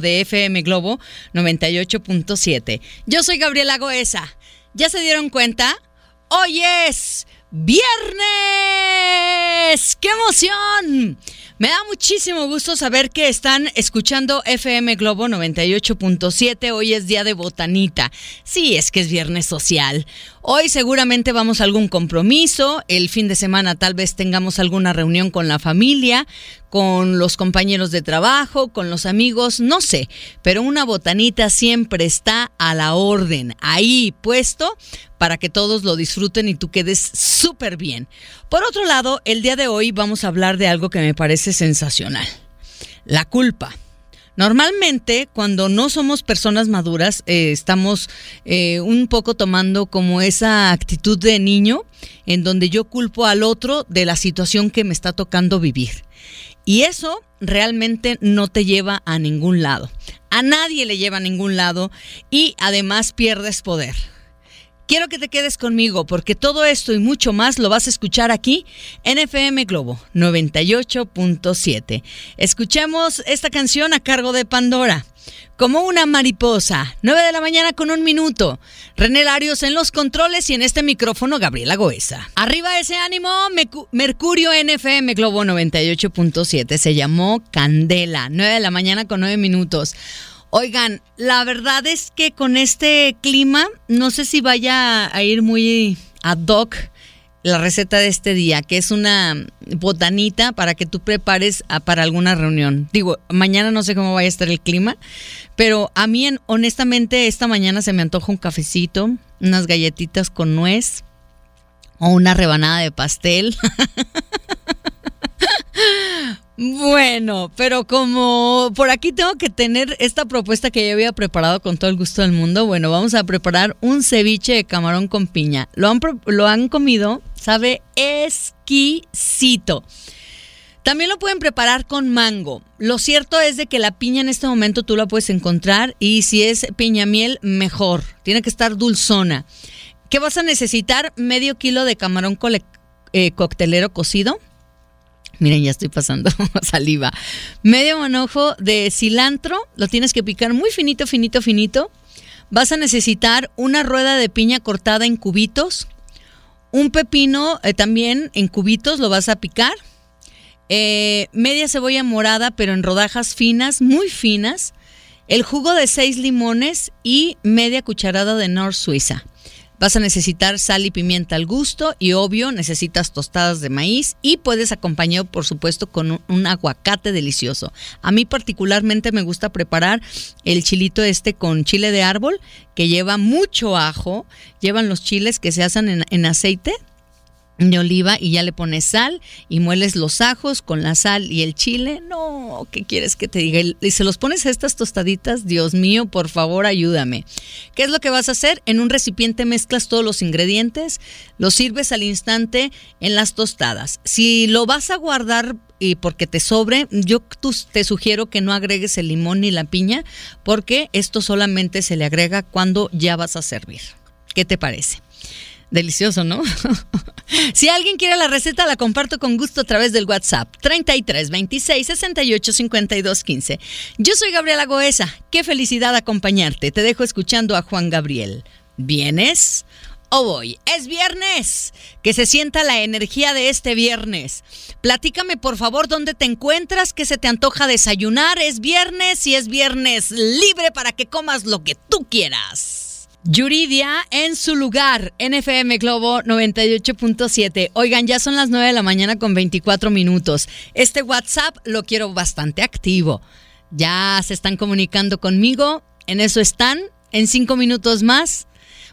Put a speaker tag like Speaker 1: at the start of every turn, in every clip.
Speaker 1: de FM Globo 98.7. Yo soy Gabriela Goesa. ¿Ya se dieron cuenta? Hoy es viernes. ¡Qué emoción! Me da muchísimo gusto saber que están escuchando FM Globo 98.7. Hoy es día de botanita. Sí, es que es viernes social. Hoy seguramente vamos a algún compromiso. El fin de semana tal vez tengamos alguna reunión con la familia, con los compañeros de trabajo, con los amigos, no sé. Pero una botanita siempre está a la orden, ahí puesto para que todos lo disfruten y tú quedes súper bien. Por otro lado, el día de hoy vamos a hablar de algo que me parece sensacional. La culpa. Normalmente, cuando no somos personas maduras, eh, estamos eh, un poco tomando como esa actitud de niño, en donde yo culpo al otro de la situación que me está tocando vivir. Y eso realmente no te lleva a ningún lado. A nadie le lleva a ningún lado y además pierdes poder. Quiero que te quedes conmigo porque todo esto y mucho más lo vas a escuchar aquí en FM Globo 98.7. Escuchemos esta canción a cargo de Pandora. Como una mariposa, 9 de la mañana con un minuto. René Larios en los controles y en este micrófono Gabriela Goesa. Arriba ese ánimo, Mercurio NFM Globo 98.7. Se llamó Candela, 9 de la mañana con 9 minutos. Oigan, la verdad es que con este clima, no sé si vaya a ir muy ad hoc la receta de este día, que es una botanita para que tú prepares para alguna reunión. Digo, mañana no sé cómo vaya a estar el clima, pero a mí honestamente esta mañana se me antoja un cafecito, unas galletitas con nuez o una rebanada de pastel. Bueno, pero como por aquí tengo que tener esta propuesta que ya había preparado con todo el gusto del mundo, bueno, vamos a preparar un ceviche de camarón con piña. Lo han, lo han comido, sabe exquisito. También lo pueden preparar con mango. Lo cierto es de que la piña en este momento tú la puedes encontrar y si es piña miel, mejor. Tiene que estar dulzona. ¿Qué vas a necesitar? Medio kilo de camarón eh, coctelero cocido Miren, ya estoy pasando saliva. Medio manojo de cilantro, lo tienes que picar muy finito, finito, finito. Vas a necesitar una rueda de piña cortada en cubitos. Un pepino eh, también en cubitos, lo vas a picar. Eh, media cebolla morada, pero en rodajas finas, muy finas. El jugo de seis limones y media cucharada de North Suiza. Vas a necesitar sal y pimienta al gusto y obvio necesitas tostadas de maíz y puedes acompañar por supuesto con un, aguacate delicioso. A mí particularmente me gusta preparar el chilito este con chile de árbol que lleva mucho ajo, llevan los chiles que se hacen en, en aceite de oliva y ya le pones sal y mueles los ajos con la sal y el chile. No, ¿qué quieres que te diga? Y se los pones a estas tostaditas, Dios mío, por favor, ayúdame. ¿Qué es lo que vas a hacer? En un recipiente mezclas todos los ingredientes, los sirves al instante en las tostadas. Si lo vas a guardar y porque te sobre, yo te sugiero que no agregues el limón ni la piña, porque esto solamente se le agrega cuando ya vas a servir. ¿Qué te parece? Delicioso, ¿no? si alguien quiere la receta, la comparto con gusto a través del WhatsApp 33 26 68 52 15. Yo soy Gabriela Goesa. Qué felicidad acompañarte. Te dejo escuchando a Juan Gabriel. ¿Vienes? o voy. Es viernes. Que se sienta la energía de este viernes. Platícame por favor dónde te encuentras, qué se te antoja desayunar. Es viernes y es viernes libre para que comas lo que tú quieras. Yuridia en su lugar, NFM Globo 98.7. Oigan, ya son las 9 de la mañana con 24 minutos. Este WhatsApp lo quiero bastante activo. Ya se están comunicando conmigo, en eso están, en cinco minutos más.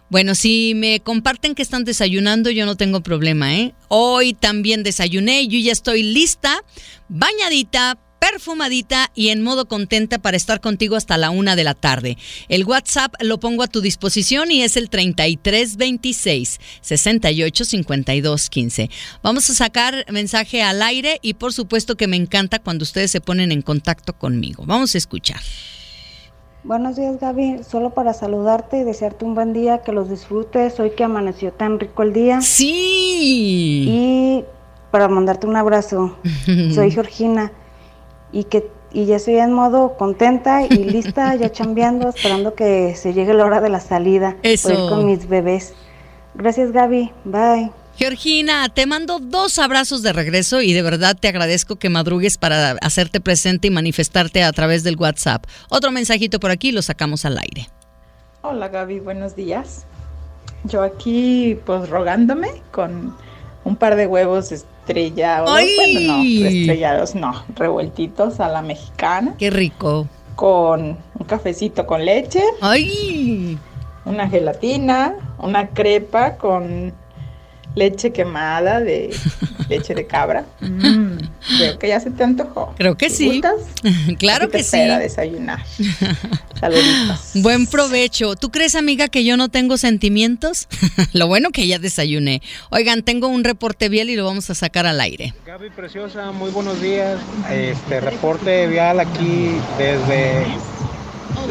Speaker 1: Bueno, si me comparten que están desayunando, yo no tengo problema, ¿eh? Hoy también desayuné, yo ya estoy lista, bañadita, perfumadita y en modo contenta para estar contigo hasta la una de la tarde. El WhatsApp lo pongo a tu disposición y es el 3326 68 52 15. Vamos a sacar mensaje al aire y por supuesto que me encanta cuando ustedes se ponen en contacto conmigo. Vamos a escuchar.
Speaker 2: Buenos días Gaby, solo para saludarte y desearte un buen día, que los disfrutes hoy que amaneció tan rico el día.
Speaker 1: Sí.
Speaker 2: Y para mandarte un abrazo, soy Georgina y que y ya estoy en modo contenta y lista, ya chambeando, esperando que se llegue la hora de la salida.
Speaker 1: Eso.
Speaker 2: Por ir con mis bebés. Gracias Gaby, bye.
Speaker 1: Georgina, te mando dos abrazos de regreso y de verdad te agradezco que madrugues para hacerte presente y manifestarte a través del WhatsApp. Otro mensajito por aquí, lo sacamos al aire.
Speaker 3: Hola Gaby, buenos días. Yo aquí pues rogándome con un par de huevos estrellados, bueno, no, estrellados no, revueltitos a la mexicana,
Speaker 1: Qué rico.
Speaker 3: con un cafecito con leche,
Speaker 1: ¡Ay!
Speaker 3: una gelatina, una crepa con leche quemada de leche de cabra. Mm, creo que ya se te antojó.
Speaker 1: Creo que sí.
Speaker 3: ¿Gustas?
Speaker 1: Claro
Speaker 3: te
Speaker 1: que sí.
Speaker 3: espero a desayunar. Saluditos.
Speaker 1: Buen provecho. ¿Tú crees, amiga, que yo no tengo sentimientos? lo bueno que ya desayuné. Oigan, tengo un reporte vial y lo vamos a sacar al aire.
Speaker 4: Gaby Preciosa, muy buenos días. Este reporte vial aquí desde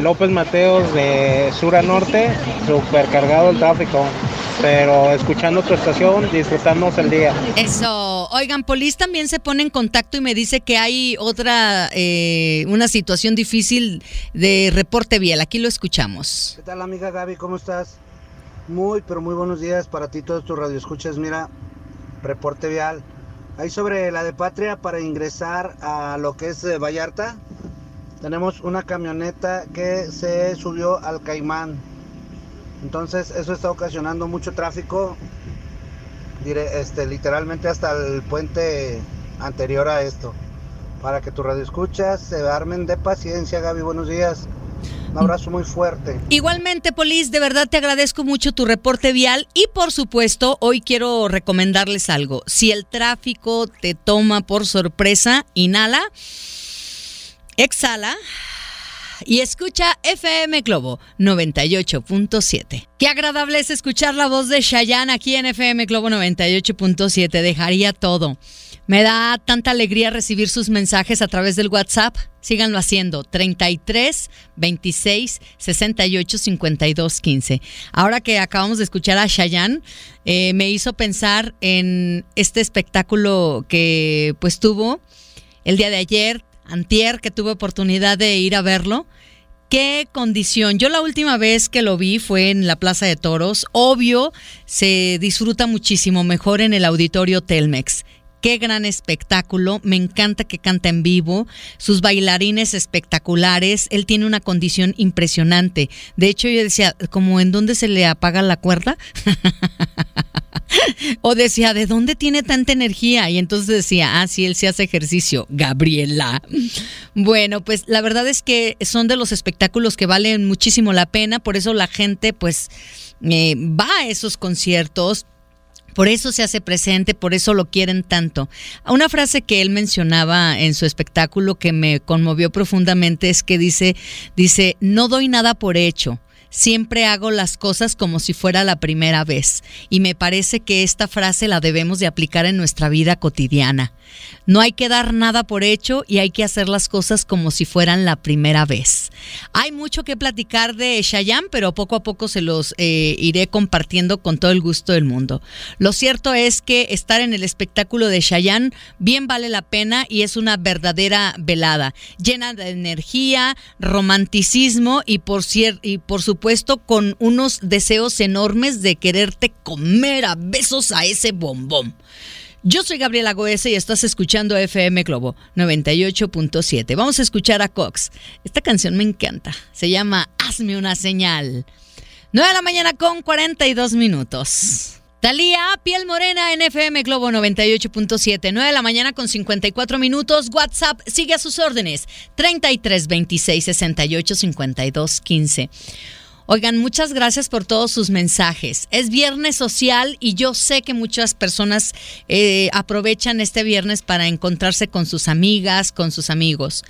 Speaker 4: López Mateos de sur a norte, supercargado el tráfico, pero escuchando tu estación, disfrutamos el día.
Speaker 1: Eso. Oigan, Polis también se pone en contacto y me dice que hay otra, eh, una situación difícil de reporte vial. Aquí lo escuchamos.
Speaker 5: ¿Qué tal amiga Gaby? ¿Cómo estás? Muy, pero muy buenos días para ti, todos tus radioescuchas. Mira, reporte vial. Ahí sobre la de Patria para ingresar a lo que es eh, Vallarta. Tenemos una camioneta que se subió al Caimán. Entonces eso está ocasionando mucho tráfico. dire- este, literalmente hasta el puente anterior a esto. Para que tus radioescuchas se armen de paciencia, Gaby. Buenos días. Un abrazo muy fuerte.
Speaker 1: Igualmente, Polis, de verdad te agradezco mucho tu reporte vial y por supuesto, hoy quiero recomendarles algo. Si el tráfico te toma por sorpresa, inhala, exhala y escucha FM Globo 98.7. Qué agradable es escuchar la voz de Shayan aquí en FM Globo 98.7. Dejaría todo. Me da tanta alegría recibir sus mensajes a través del WhatsApp. Síganlo haciendo. 33 26 68 52 15. Ahora que acabamos de escuchar a Shayan, eh, me hizo pensar en este espectáculo que pues tuvo el día de ayer, antier, que tuve oportunidad de ir a verlo. Qué condición. Yo la última vez que lo vi fue en la Plaza de Toros. Obvio, se disfruta muchísimo mejor en el auditorio Telmex. Qué gran espectáculo, me encanta que canta en vivo, sus bailarines espectaculares, él tiene una condición impresionante. De hecho, yo decía, como en dónde se le apaga la cuerda. O decía, ¿de dónde tiene tanta energía? Y entonces decía, ah, sí, él se hace ejercicio. Gabriela. Bueno, pues la verdad es que son de los espectáculos que valen muchísimo la pena, por eso la gente pues eh, va a esos conciertos. Por eso se hace presente, por eso lo quieren tanto. Una frase que él mencionaba en su espectáculo que me conmovió profundamente es que dice, dice, no doy nada por hecho, siempre hago las cosas como si fuera la primera vez. Y me parece que esta frase la debemos de aplicar en nuestra vida cotidiana. No hay que dar nada por hecho y hay que hacer las cosas como si fueran la primera vez. Hay mucho que platicar de Shayan, pero poco a poco se los eh, iré compartiendo con todo el gusto del mundo. Lo cierto es que estar en el espectáculo de Shayan bien vale la pena y es una verdadera velada, llena de energía, romanticismo y por, y por supuesto con unos deseos enormes de quererte comer a besos a ese bombón. Yo soy Gabriela Goese y estás escuchando FM Globo 98.7. Vamos a escuchar a Cox. Esta canción me encanta. Se llama Hazme una señal. 9 de la mañana con 42 minutos. Talía, piel morena en FM Globo 98.7, 9 de la mañana con 54 minutos. WhatsApp sigue a sus órdenes. 33 26 68 52 15. Oigan, muchas gracias por todos sus mensajes. Es viernes social y yo sé que muchas personas eh, aprovechan este viernes para encontrarse con sus amigas, con sus amigos.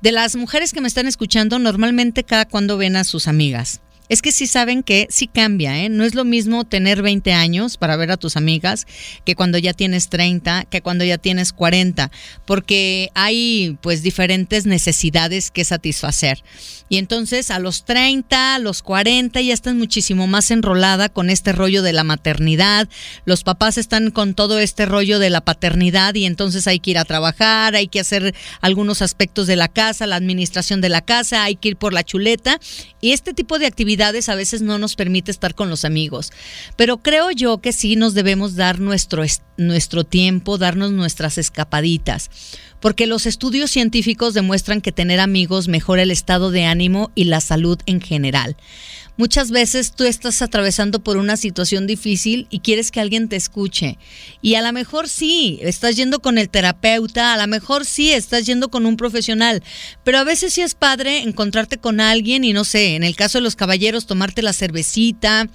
Speaker 1: De las mujeres que me están escuchando, normalmente cada cuando ven a sus amigas. Es que sí saben que sí cambia, ¿eh? No es lo mismo tener 20 años para ver a tus amigas que cuando ya tienes 30, que cuando ya tienes 40, porque hay pues diferentes necesidades que satisfacer. Y entonces a los 30, a los 40 ya estás muchísimo más enrolada con este rollo de la maternidad, los papás están con todo este rollo de la paternidad y entonces hay que ir a trabajar, hay que hacer algunos aspectos de la casa, la administración de la casa, hay que ir por la chuleta y este tipo de actividades a veces no nos permite estar con los amigos. Pero creo yo que sí nos debemos dar nuestro, nuestro tiempo, darnos nuestras escapaditas. Porque los estudios científicos demuestran que tener amigos mejora el estado de ánimo y la salud en general. Muchas veces tú estás atravesando por una situación difícil y quieres que alguien te escuche. Y a lo mejor sí, estás yendo con el terapeuta, a lo mejor sí, estás yendo con un profesional. Pero a veces sí es padre encontrarte con alguien y no sé, en el caso de los caballeros, tomarte la cervecita,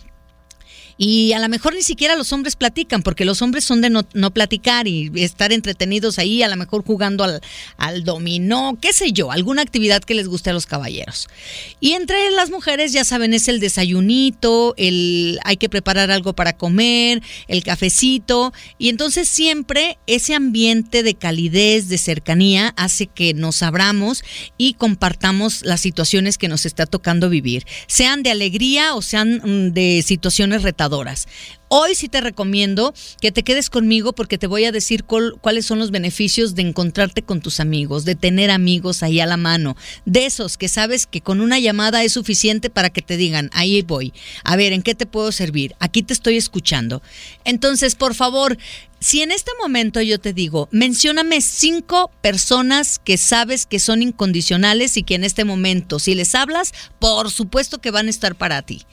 Speaker 1: y a lo mejor ni siquiera los hombres platican, porque los hombres son de no, platicar y estar entretenidos ahí, a lo mejor jugando al, al dominó, qué sé yo, alguna actividad que les guste a los caballeros. Y entre las mujeres, ya saben, es el desayunito, el hay que preparar algo para comer, el cafecito, y entonces siempre ese ambiente de calidez, de cercanía, hace que nos abramos y compartamos las situaciones que nos está tocando vivir, sean de alegría o sean mm, de situaciones retadoras computadoras. Hoy sí te recomiendo que te quedes conmigo porque te voy a decir cuáles son los beneficios de encontrarte con tus amigos, de tener amigos ahí a la mano, de esos que sabes que con una llamada es suficiente para que te digan, ahí voy, a ver, ¿en qué te puedo servir? Aquí te estoy escuchando. Entonces, por favor, si en este momento yo te digo, mencióname cinco personas que sabes que son incondicionales y que en este momento, si les hablas, por supuesto que van a estar para ti.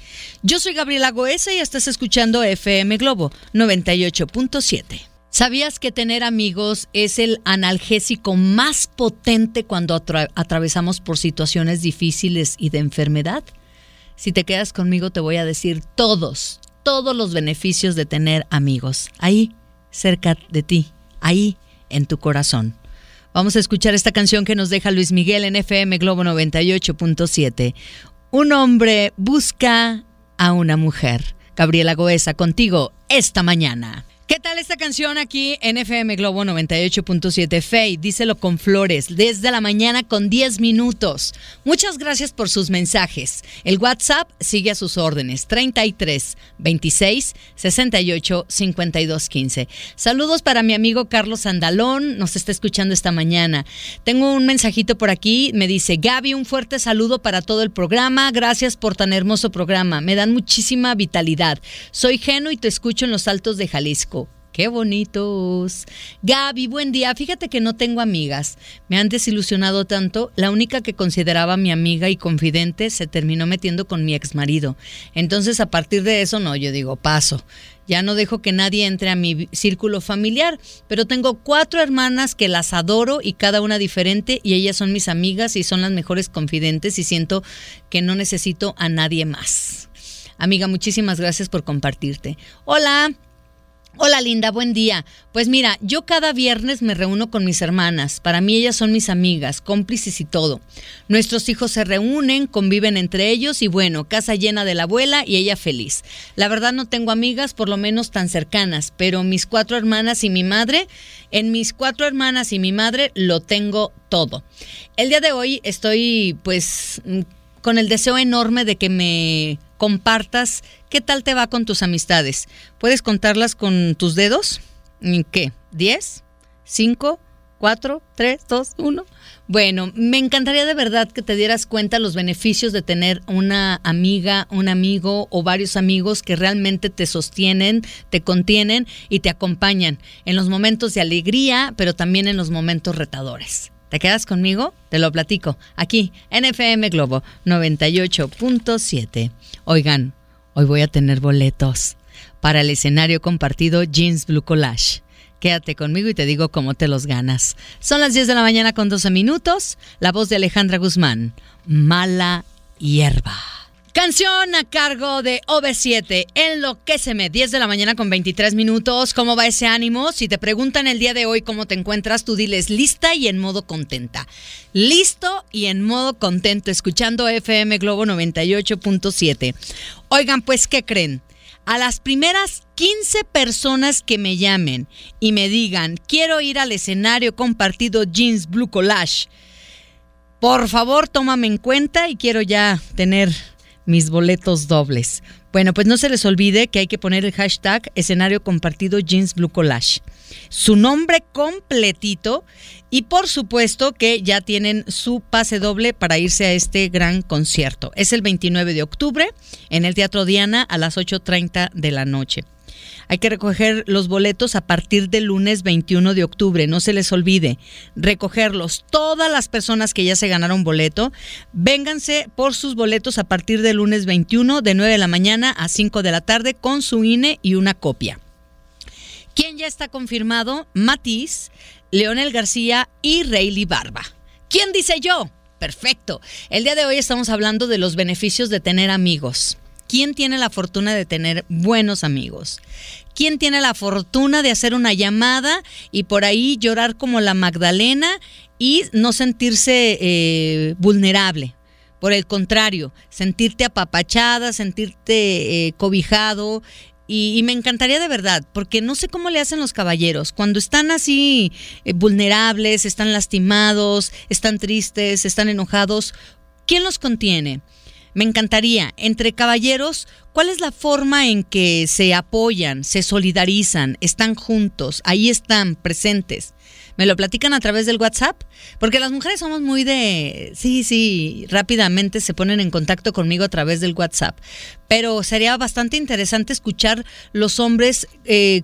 Speaker 1: Yo soy Gabriela Goesa y estás escuchando FM Globo 98.7. ¿Sabías que tener amigos es el analgésico más potente cuando atravesamos por situaciones difíciles y de enfermedad? Si te quedas conmigo te voy a decir todos, todos los beneficios de tener amigos. Ahí cerca de ti, ahí en tu corazón. Vamos a escuchar esta canción que nos deja Luis Miguel en FM Globo 98.7. Un hombre busca a una mujer. Gabriela Goesa, contigo esta mañana. ¿Qué tal esta canción aquí en FM Globo 98.7? Fey, díselo con flores, desde la mañana con 10 minutos. Muchas gracias por sus mensajes. El WhatsApp sigue a sus órdenes, 33 26 68 52 15. Saludos para mi amigo Carlos Andalón, nos está escuchando esta mañana. Tengo un mensajito por aquí, me dice, Gaby, un fuerte saludo para todo el programa, gracias por tan hermoso programa, me dan muchísima vitalidad. Soy Geno y te escucho en los altos de Jalisco. Qué bonitos. Gaby, buen día. Fíjate que no tengo amigas. Me han desilusionado tanto. La única que consideraba mi amiga y confidente se terminó metiendo con mi ex marido. Entonces, a partir de eso, no, yo digo, paso. Ya no dejo que nadie entre a mi círculo familiar, pero tengo cuatro hermanas que las adoro y cada una diferente y ellas son mis amigas y son las mejores confidentes y siento que no necesito a nadie más. Amiga, muchísimas gracias por compartirte. Hola, Hola Linda, buen día. Pues mira, yo cada viernes me reúno con mis hermanas. Para mí ellas son mis amigas, cómplices y todo. Nuestros hijos se reúnen, conviven entre ellos y bueno, casa llena de la abuela y ella feliz. La verdad no tengo amigas por lo menos tan cercanas, pero mis cuatro hermanas y mi madre, en mis cuatro hermanas y mi madre lo tengo todo. El día de hoy estoy pues con el deseo enorme de que me compartas qué tal te va con tus amistades. ¿Puedes contarlas con tus dedos? ¿Qué? ¿10? ¿5? ¿4? ¿3? ¿2? ¿1? Bueno, me encantaría de verdad que te dieras cuenta los beneficios de tener una amiga, un amigo o varios amigos que realmente te sostienen, te contienen y te acompañan en los momentos de alegría, pero también en los momentos retadores. ¿Te quedas conmigo? Te lo platico. Aquí, en FM Globo 98.7. Oigan, hoy voy a tener boletos para el escenario compartido Jeans Blue Collage. Quédate conmigo y te digo cómo te los ganas. Son las 10 de la mañana con 12 minutos. La voz de Alejandra Guzmán. Mala hierba. Canción a cargo de OV7, Enloquéceme, 10 de la mañana con 23 minutos. ¿Cómo va ese ánimo? Si te preguntan el día de hoy cómo te encuentras, tú diles lista y en modo contenta. Listo y en modo contento, escuchando FM Globo 98.7. Oigan, pues, ¿qué creen? A las primeras 15 personas que me llamen y me digan, quiero ir al escenario compartido Jeans Blue Collage, por favor, tómame en cuenta y quiero ya tener mis boletos dobles. Bueno, pues no se les olvide que hay que poner el hashtag escenario compartido Jeans Blue Collage. Su nombre completito y por supuesto que ya tienen su pase doble para irse a este gran concierto. Es el 29 de octubre en el Teatro Diana a las 8.30 de la noche. Hay que recoger los boletos a partir del lunes 21 de octubre. No se les olvide recogerlos. Todas las personas que ya se ganaron boleto, vénganse por sus boletos a partir del lunes 21 de 9 de la mañana a 5 de la tarde con su INE y una copia. ¿Quién ya está confirmado? Matiz, Leonel García y Rayleigh Barba. ¿Quién dice yo? Perfecto. El día de hoy estamos hablando de los beneficios de tener amigos. ¿Quién tiene la fortuna de tener buenos amigos? ¿Quién tiene la fortuna de hacer una llamada y por ahí llorar como la Magdalena y no sentirse eh, vulnerable? Por el contrario, sentirte apapachada, sentirte eh, cobijado, y, me encantaría de verdad, porque no sé cómo le hacen los caballeros. Cuando están así eh, vulnerables, están lastimados, están tristes, están enojados, ¿quién los contiene? Me encantaría, entre caballeros, ¿cuál es la forma en que se apoyan, se solidarizan, están juntos, ahí están presentes? ¿Me lo platican a través del WhatsApp? Porque las mujeres somos muy de, sí, sí, rápidamente se ponen en contacto conmigo a través del WhatsApp. Pero sería bastante interesante escuchar los hombres eh,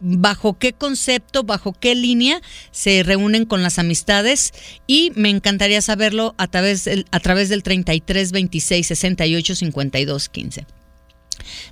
Speaker 1: bajo qué concepto, bajo qué línea se reúnen con las amistades y me encantaría saberlo a través del, a través del 33 26 68 52 15.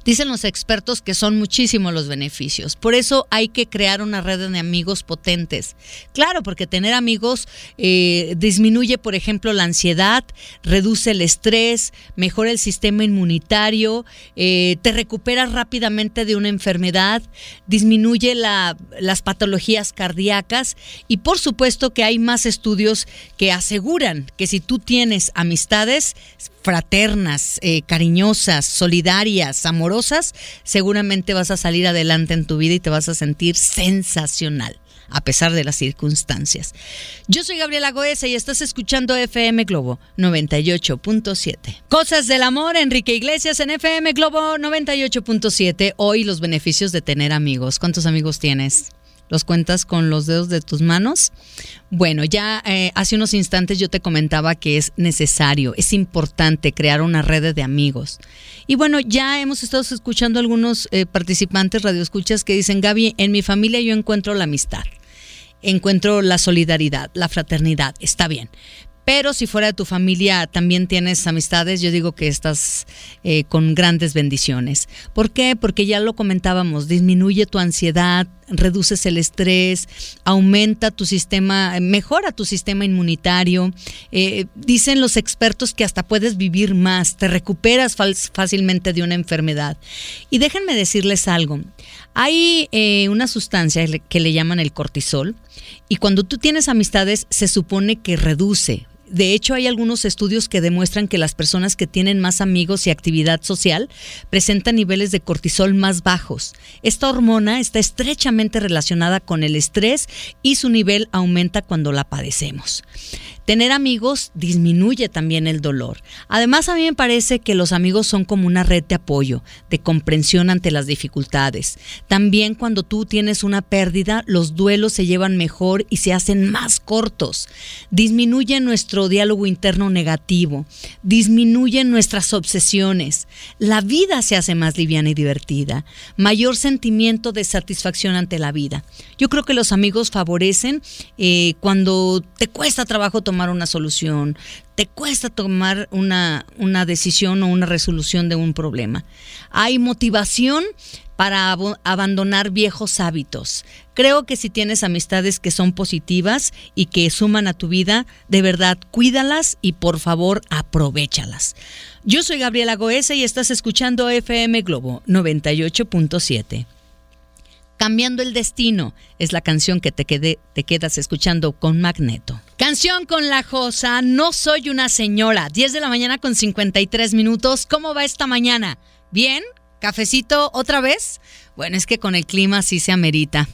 Speaker 1: Dicen los expertos que son muchísimos los beneficios. Por eso hay que crear una red de amigos potentes. Claro, porque tener amigos eh, disminuye, por ejemplo, la ansiedad, reduce el estrés, mejora el sistema inmunitario, eh, te recuperas rápidamente de una enfermedad, disminuye las patologías cardíacas y por supuesto que hay más estudios que aseguran que si tú tienes amistades fraternas, eh, cariñosas, solidarias, amorosas, seguramente vas a salir adelante en tu vida y te vas a sentir sensacional a pesar de las circunstancias. Yo soy Gabriela Goesa y estás escuchando FM Globo 98.7. Cosas del amor, Enrique Iglesias en FM Globo 98.7. Hoy los beneficios de tener amigos. ¿Cuántos amigos tienes? Los cuentas con los dedos de tus manos. Bueno, ya eh, hace unos instantes yo te comentaba que es necesario, es importante crear una red de amigos. Y bueno, ya hemos estado escuchando algunos eh, participantes radioescuchas que dicen, Gaby, en mi familia yo encuentro la amistad, encuentro la solidaridad, la fraternidad, está bien. Pero si fuera de tu familia también tienes amistades, yo digo que estás eh, con grandes bendiciones. ¿Por qué? Porque ya lo comentábamos, disminuye tu ansiedad, reduces el estrés, aumenta tu sistema, mejora tu sistema inmunitario. Eh, dicen los expertos que hasta puedes vivir más, te recuperas fácilmente de una enfermedad. Y déjenme decirles algo. Hay eh, una sustancia que le llaman el cortisol y cuando tú tienes amistades se supone que reduce de hecho, hay algunos estudios que demuestran que las personas que tienen más amigos y actividad social presentan niveles de cortisol más bajos. Esta hormona está estrechamente relacionada con el estrés y su nivel aumenta cuando la padecemos. Tener amigos disminuye también el dolor. Además, a mí me parece que los amigos son como una red de apoyo, de comprensión ante las dificultades. También cuando tú tienes una pérdida, los duelos se llevan mejor y se hacen más cortos. Disminuye nuestro diálogo interno negativo, disminuye nuestras obsesiones. La vida se hace más liviana y divertida, mayor sentimiento de satisfacción ante la vida. Yo creo que los amigos favorecen eh, cuando te cuesta trabajo tomar tomar una solución, te cuesta tomar una, una decisión o una resolución de un problema. Hay motivación para abandonar viejos hábitos. Creo que si tienes amistades que son positivas y que suman a tu vida, de verdad, cuídalas y por favor aprovechalas. Yo soy Gabriela Goesa y estás escuchando FM Globo 98.7. Cambiando el destino es la canción que te, te quedas escuchando con Magneto. Canción con la Josa, no soy una señora. 10 de la mañana con 53 minutos. ¿Cómo va esta mañana? ¿Bien? ¿Cafecito otra vez? Bueno, es que con el clima sí se amerita.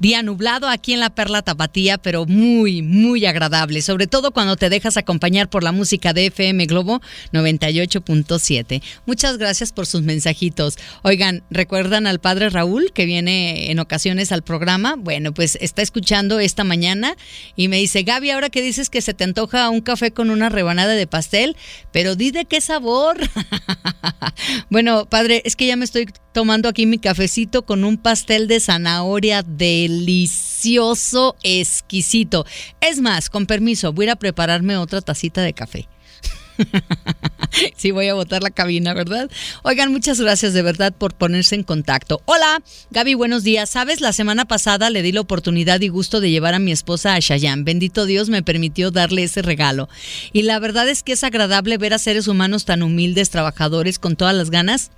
Speaker 1: Día nublado aquí en la Perla Tapatía, pero muy, muy agradable, sobre todo cuando te dejas acompañar por la música de FM Globo 98.7. Muchas gracias por sus mensajitos. Oigan, ¿recuerdan al padre Raúl que viene en ocasiones al programa? Bueno, pues está escuchando esta mañana y me dice, Gaby, ahora que dices que se te antoja un café con una rebanada de pastel, pero di de qué sabor. bueno, padre, es que ya me estoy tomando aquí mi cafecito con un pastel de zanahoria delicioso, exquisito. Es más, con permiso, voy a ir a prepararme otra tacita de café. sí, voy a botar la cabina, ¿verdad? Oigan, muchas gracias de verdad por ponerse en contacto. Hola, Gaby, buenos días. Sabes, la semana pasada le di la oportunidad y gusto de llevar a mi esposa a Cheyenne. Bendito Dios me permitió darle ese regalo. Y la verdad es que es agradable ver a seres humanos tan humildes, trabajadores, con todas las ganas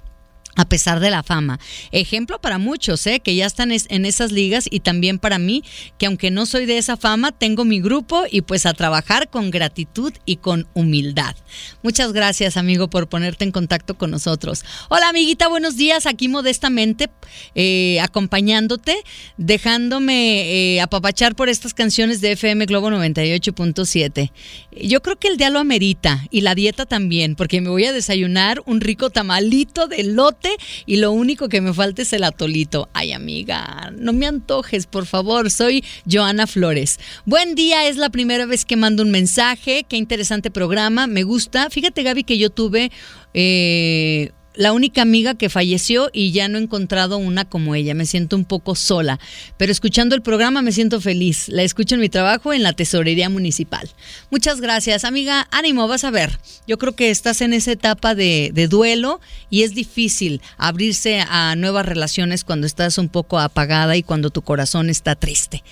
Speaker 1: a pesar de la fama. Ejemplo para muchos, ¿eh? que ya están en esas ligas y también para mí, que aunque no soy de esa fama, tengo mi grupo y pues a trabajar con gratitud y con humildad. Muchas gracias, amigo, por ponerte en contacto con nosotros. Hola, amiguita, buenos días. Aquí modestamente eh, acompañándote, dejándome eh, apapachar por estas canciones de FM Globo 98.7. Yo creo que el día lo amerita y la dieta también, porque me voy a desayunar un rico tamalito de lote y lo único que me falta es el atolito. Ay, amiga, no me antojes, por favor. Soy Joana Flores. Buen día, es la primera vez que mando un mensaje. Qué interesante programa, me gusta. Fíjate, Gaby, que yo tuve eh, la única amiga que falleció y ya no he encontrado una como ella. Me siento un poco sola, pero escuchando el programa me siento feliz. La escucho en mi trabajo en la tesorería municipal. Muchas gracias, amiga. Ánimo, vas a ver. Yo creo que estás en esa etapa de, de duelo y es difícil abrirse a nuevas relaciones cuando estás un poco apagada y cuando tu corazón está triste.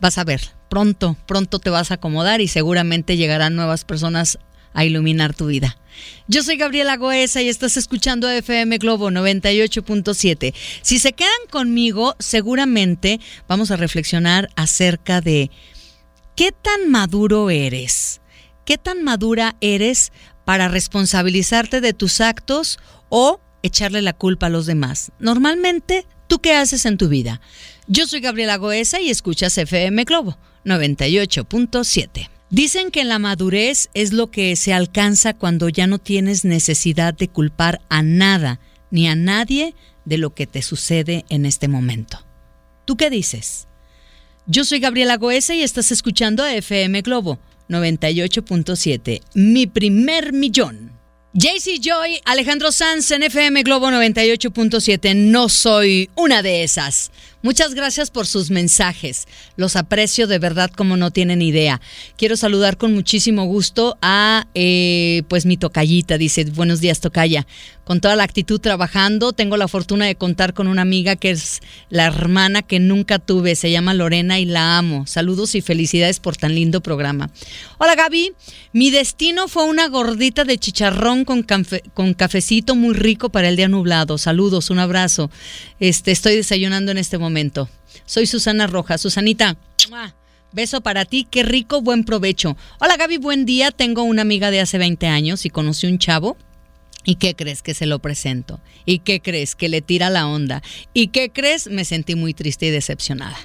Speaker 1: Vas a ver, pronto, pronto te vas a acomodar y seguramente llegarán nuevas personas a iluminar tu vida. Yo soy Gabriela Goesa y estás escuchando FM Globo 98.7. Si se quedan conmigo, seguramente vamos a reflexionar acerca de qué tan maduro eres, qué tan madura eres para responsabilizarte de tus actos o echarle la culpa a los demás. Normalmente, ¿tú qué haces en tu vida? Yo soy Gabriela Goesa y escuchas FM Globo 98.7. Dicen que la madurez es lo que se alcanza cuando ya no tienes necesidad de culpar a nada ni a nadie de lo que te sucede en este momento. ¿Tú qué dices? Yo soy Gabriela Goesa y estás escuchando a FM Globo 98.7, mi primer millón. JC Joy, Alejandro Sanz en FM Globo 98.7. No soy una de esas. Muchas gracias por sus mensajes. Los aprecio de verdad como no tienen idea. Quiero saludar con muchísimo gusto a eh, pues mi tocallita. Dice, buenos días tocaya. Con toda la actitud trabajando, tengo la fortuna de contar con una amiga que es la hermana que nunca tuve. Se llama Lorena y la amo. Saludos y felicidades por tan lindo programa. Hola Gaby, mi destino fue una gordita de chicharrón con, con cafecito muy rico para el día nublado. Saludos, un abrazo. Este, estoy desayunando en este momento. Soy Susana Rojas. Susanita, beso para ti, qué rico, buen provecho. Hola Gaby, buen día. Tengo una amiga de hace 20 años y conocí un chavo. ¿Y qué crees que se lo presento? ¿Y qué crees que le tira la onda? ¿Y qué crees? Me sentí muy triste y decepcionada.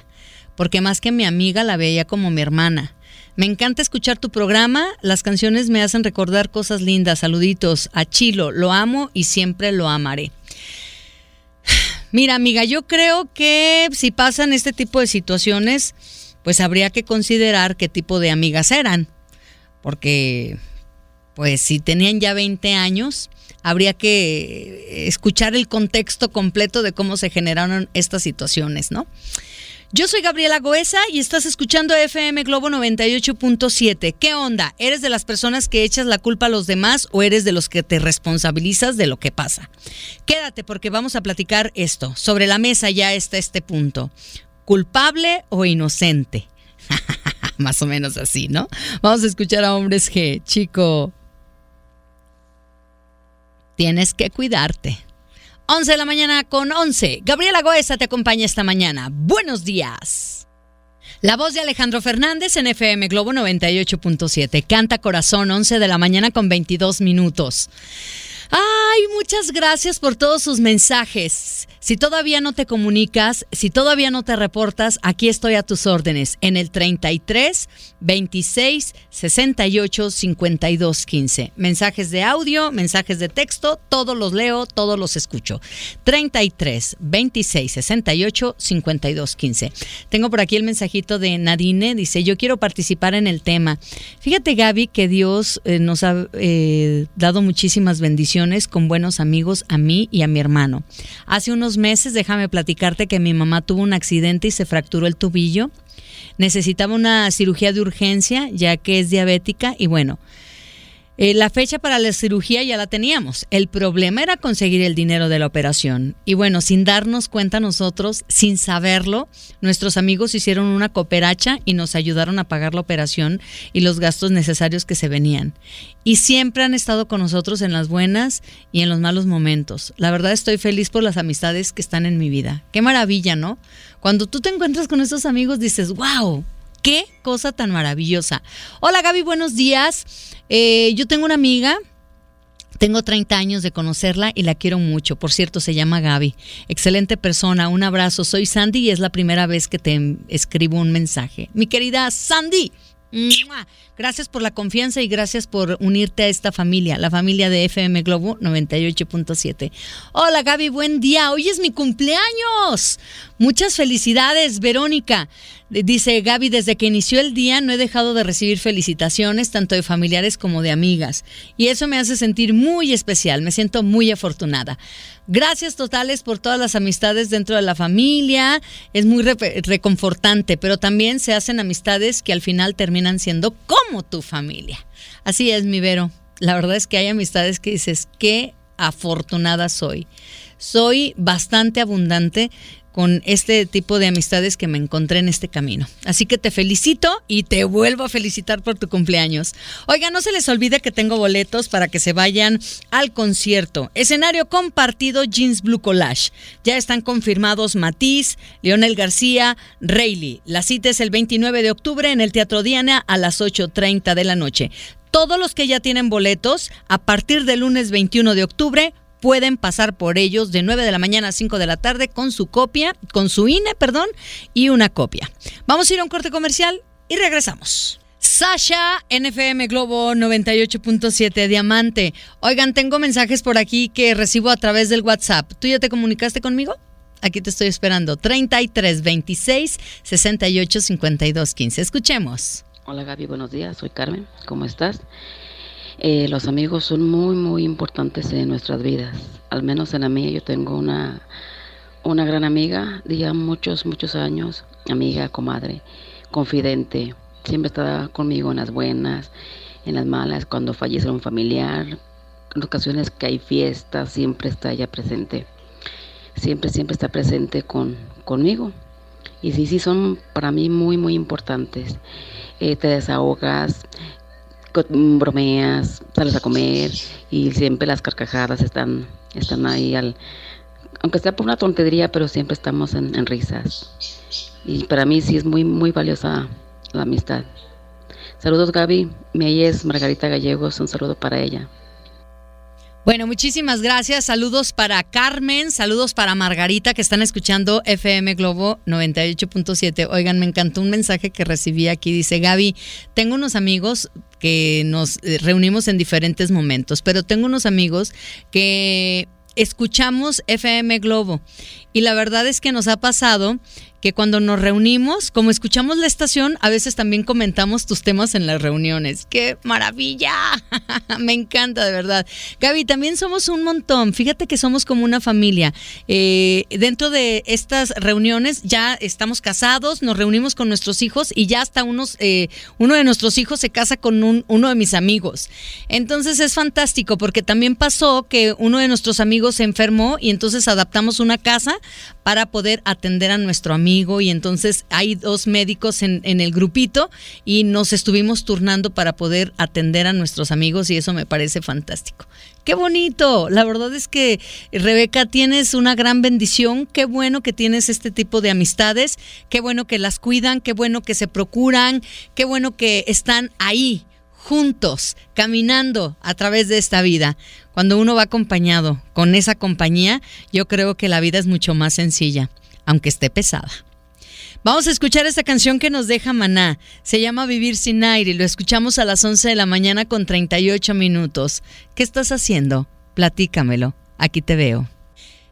Speaker 1: Porque más que mi amiga la veía como mi hermana. Me encanta escuchar tu programa, las canciones me hacen recordar cosas lindas. Saluditos a Chilo, lo amo y siempre lo amaré. Mira, amiga, yo creo que si pasan este tipo de situaciones, pues habría que considerar qué tipo de amigas eran. Porque, pues si tenían ya 20 años, habría que escuchar el contexto completo de cómo se generaron estas situaciones, ¿no? Yo soy Gabriela Goesa y estás escuchando FM Globo 98.7. ¿Qué onda? ¿Eres de las personas que echas la culpa a los demás o eres de los que te responsabilizas de lo que pasa? Quédate porque vamos a platicar esto. Sobre la mesa ya está este punto. culpable o inocente. Más o menos así, ¿no? Vamos a escuchar a hombres G. Chico, tienes que cuidarte. 11 de la mañana con 11. Gabriela Goesa te acompaña esta mañana. Buenos días. La voz de Alejandro Fernández en FM Globo 98.7. Canta Corazón, 11 de la mañana con 22 minutos. Ay, muchas gracias por todos sus mensajes. Si todavía no te comunicas, si todavía no te reportas, aquí estoy a tus órdenes en el 33 26 68 52 15. Mensajes de audio, mensajes de texto, todos los leo, todos los escucho. 33 26 68 52 15. Tengo por aquí el mensajito de Nadine, dice, yo quiero participar en el tema. Fíjate Gaby que Dios eh, nos ha eh, dado muchísimas bendiciones con buenos amigos a mí y a mi hermano. Hace unos meses, déjame platicarte que mi mamá tuvo un accidente y se fracturó el tubillo. Necesitaba una cirugía de urgencia ya que es diabética y bueno, eh, la fecha para la cirugía ya la teníamos. El problema era conseguir el dinero de la operación. Y bueno, sin darnos cuenta nosotros, sin saberlo, nuestros amigos hicieron una cooperacha y nos ayudaron a pagar la operación y los gastos necesarios que se venían. Y siempre han estado con nosotros en las buenas y en los malos momentos. La verdad estoy feliz por las amistades que están en mi vida. Qué maravilla, ¿no? Cuando tú te encuentras con esos amigos dices, wow, qué cosa tan maravillosa. Hola Gaby, buenos días. Eh, yo tengo una amiga. Tengo 30 años de conocerla y la quiero mucho. Por cierto, se llama Gaby. Excelente persona. Un abrazo. Soy Sandy y es la primera vez que te escribo un mensaje. Mi querida Sandy. Gracias por la confianza y gracias por unirte a esta familia, la familia de FM Globo 98.7. Hola Gaby, buen día. Hoy es mi cumpleaños. Muchas felicidades, Verónica. Dice Gaby, desde que inició el día no he dejado de recibir felicitaciones, tanto de familiares como de amigas. Y eso me hace sentir muy especial, me siento muy afortunada. Gracias totales por todas las amistades dentro de la familia, es muy reconfortante, pero también se hacen amistades que al final terminan siendo como tu familia. Así es, mi Vero. La verdad es que hay amistades que dices, qué afortunada soy. Soy bastante abundante con este tipo de amistades que me encontré en este camino. Así que te felicito y te vuelvo a felicitar por tu cumpleaños. Oiga, no se les olvide que tengo boletos para que se vayan al concierto. Escenario compartido Jeans Blue Collage. Ya están confirmados Matiz, Leonel García, Rayleigh. La cita es el 29 de octubre en el Teatro Diana a las 8.30 de la noche. Todos los que ya tienen boletos, a partir del lunes 21 de octubre, pueden pasar por ellos de 9 de la mañana a 5 de la tarde con su copia, con su INE, perdón, y una copia. Vamos a ir a un corte comercial y regresamos. Sasha, NFM Globo 98.7 Diamante. Oigan, tengo mensajes por aquí que recibo a través del WhatsApp. ¿Tú ya te comunicaste conmigo? Aquí te estoy esperando. 33 26 68 52 15. Escuchemos.
Speaker 6: Hola Gaby, buenos días. Soy Carmen. ¿Cómo estás? Eh, los amigos son muy, muy importantes en nuestras vidas. Al menos en la mía yo tengo una, una gran amiga de ya muchos, muchos años, amiga, comadre, confidente. Siempre está conmigo en las buenas, en las malas, cuando fallece un familiar, en ocasiones que hay fiestas, siempre está ella presente. Siempre, siempre está presente con, conmigo. Y sí, sí, son para mí muy, muy importantes. Eh, te desahogas, bromeas, sales a comer y siempre las carcajadas están, están ahí, al, aunque sea por una tontería, pero siempre estamos en, risas. Y para mí sí es muy, muy valiosa la amistad. Saludos Gaby, mi es Margarita Gallegos, un saludo para ella.
Speaker 1: Bueno, muchísimas gracias. Saludos para Carmen, saludos para Margarita que están escuchando FM Globo 98.7. Oigan, me encantó un mensaje que recibí aquí. Dice Gaby, tengo unos amigos que nos eh, reunimos en diferentes momentos, pero tengo unos amigos que escuchamos FM Globo y la verdad es que nos ha pasado que cuando nos reunimos, como escuchamos la estación, a veces también comentamos tus temas en las reuniones. ¡Qué maravilla! Me encanta, de verdad. Gaby, también somos un montón. Fíjate que somos como una familia. Eh, dentro de estas reuniones ya estamos casados, nos reunimos con nuestros hijos y ya hasta unos, eh, uno de nuestros hijos se casa con un, uno de mis amigos. Entonces es fantástico porque también pasó que uno de nuestros amigos se enfermó y entonces adaptamos una casa para poder atender a nuestro amigo y entonces hay dos médicos en, en el grupito y nos estuvimos turnando para poder atender a nuestros amigos y eso me parece fantástico. Qué bonito. La verdad es que, Rebeca, tienes una gran bendición. Qué bueno que tienes este tipo de amistades. Qué bueno que las cuidan. Qué bueno que se procuran. Qué bueno que están ahí, juntos, caminando a través de esta vida. Cuando uno va acompañado con esa compañía, yo creo que la vida es mucho más sencilla, aunque esté pesada. Vamos a escuchar esta canción que nos deja Maná. Se llama Vivir sin aire y lo escuchamos a las 11 de la mañana con 38 minutos. ¿Qué estás haciendo? Platícamelo. Aquí te veo.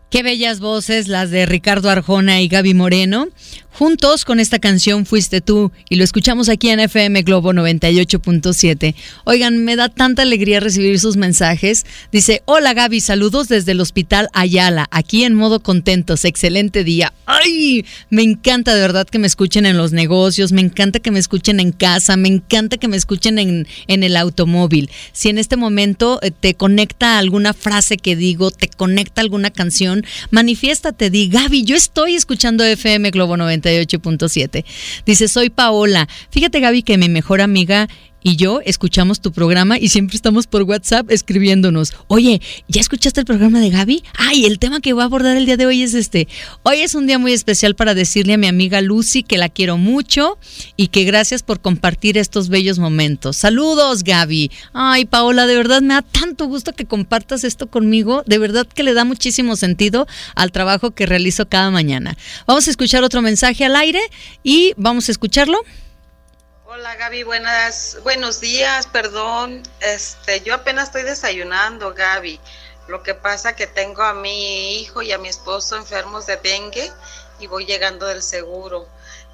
Speaker 1: Qué bellas voces las de Ricardo Arjona y Gaby Moreno. Juntos con esta canción Fuiste tú y lo escuchamos aquí en FM Globo 98.7. Oigan, me da tanta alegría recibir sus mensajes. Dice, hola Gaby, saludos desde el Hospital Ayala, aquí en modo contentos, excelente día. ¡Ay! Me encanta de verdad que me escuchen en los negocios, me encanta que me escuchen en casa, me encanta que me escuchen en, en el automóvil. Si en este momento eh, te conecta alguna frase que digo, te conecta alguna canción, manifiéstate, di, Gaby, yo estoy escuchando FM Globo 98. 98.7. Dice, soy Paola. Fíjate, Gaby, que mi mejor amiga y yo escuchamos tu programa y siempre estamos por WhatsApp escribiéndonos. Oye, ¿ya escuchaste el programa de Gaby? Ay, el tema que voy a abordar el día de hoy es este. Hoy es un día muy especial para decirle a mi amiga Lucy que la quiero mucho y que gracias por compartir estos bellos momentos. Saludos, Gaby. Ay, Paola, de verdad me da tanto gusto que compartas esto conmigo. De verdad que le da muchísimo sentido al trabajo que realizo cada mañana. Vamos a escuchar otro mensaje al aire y vamos a escucharlo.
Speaker 7: Hola Gaby, buenas, buenos días, perdón. Este, yo apenas estoy desayunando, Gaby. Lo que pasa que tengo a mi hijo y a mi esposo enfermos de dengue y voy llegando del seguro.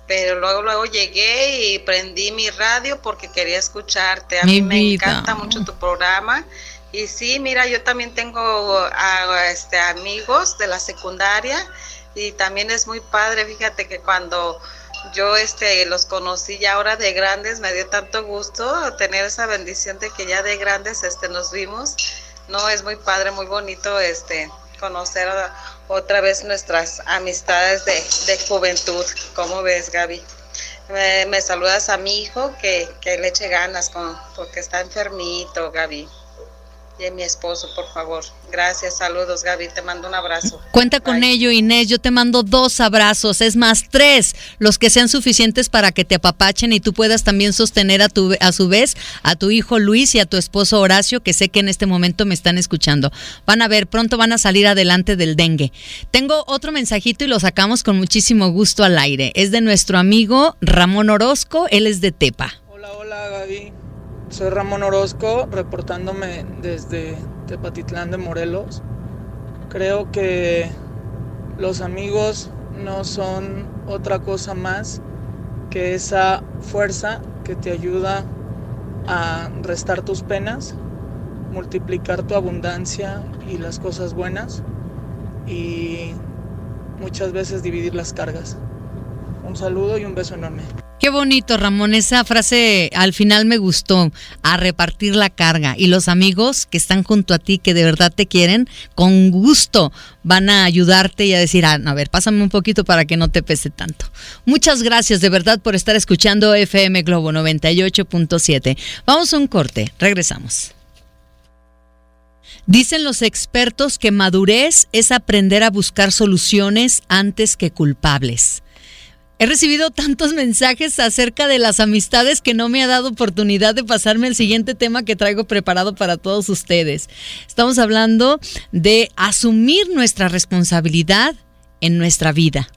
Speaker 7: Pero luego luego llegué y prendí mi radio porque quería escucharte. A mí me encanta mucho tu programa. Y sí, mira, yo también tengo a, este, amigos de la secundaria y también es muy padre, fíjate que cuando yo este los conocí ya ahora de grandes, me dio tanto gusto tener esa bendición de que ya de grandes este nos vimos. No, es muy padre, muy bonito este conocer otra vez nuestras amistades de, juventud. ¿Cómo ves, Gaby? Me, saludas a mi hijo que, que le eche ganas con, porque está enfermito, Gaby y a mi esposo, por favor. Gracias, saludos Gaby, te mando un abrazo.
Speaker 1: Cuenta con ello, Inés, yo te mando dos abrazos, es más, tres, los que sean suficientes para que te apapachen y tú puedas también sostener a, tu, a su vez a tu hijo Luis y a tu esposo Horacio, que sé que en este momento me están escuchando. Van a ver, pronto van a salir adelante del dengue. Tengo otro mensajito y lo sacamos con muchísimo gusto al aire. Es de nuestro amigo Ramón Orozco, él es de Tepa.
Speaker 8: Hola, hola Gaby. Soy Ramón Orozco, reportándome desde Tepatitlán de Morelos. Creo que los amigos no son otra cosa más que esa fuerza que te ayuda a restar tus penas, multiplicar tu abundancia y las cosas buenas y muchas veces dividir las cargas. Un saludo y un beso enorme.
Speaker 1: Qué bonito, Ramón. Esa frase al final me gustó, a repartir la carga. Y los amigos que están junto a ti, que de verdad te quieren, con gusto van a ayudarte y a decir, ah, a ver, pásame un poquito para que no te pese tanto. Muchas gracias de verdad por estar escuchando FM Globo 98.7. Vamos a un corte, regresamos. Dicen los expertos que madurez es aprender a buscar soluciones antes que culpables. He recibido tantos mensajes acerca de las amistades que no me ha dado oportunidad de pasarme el siguiente tema que traigo preparado para todos ustedes. Estamos hablando de asumir nuestra responsabilidad en nuestra vida.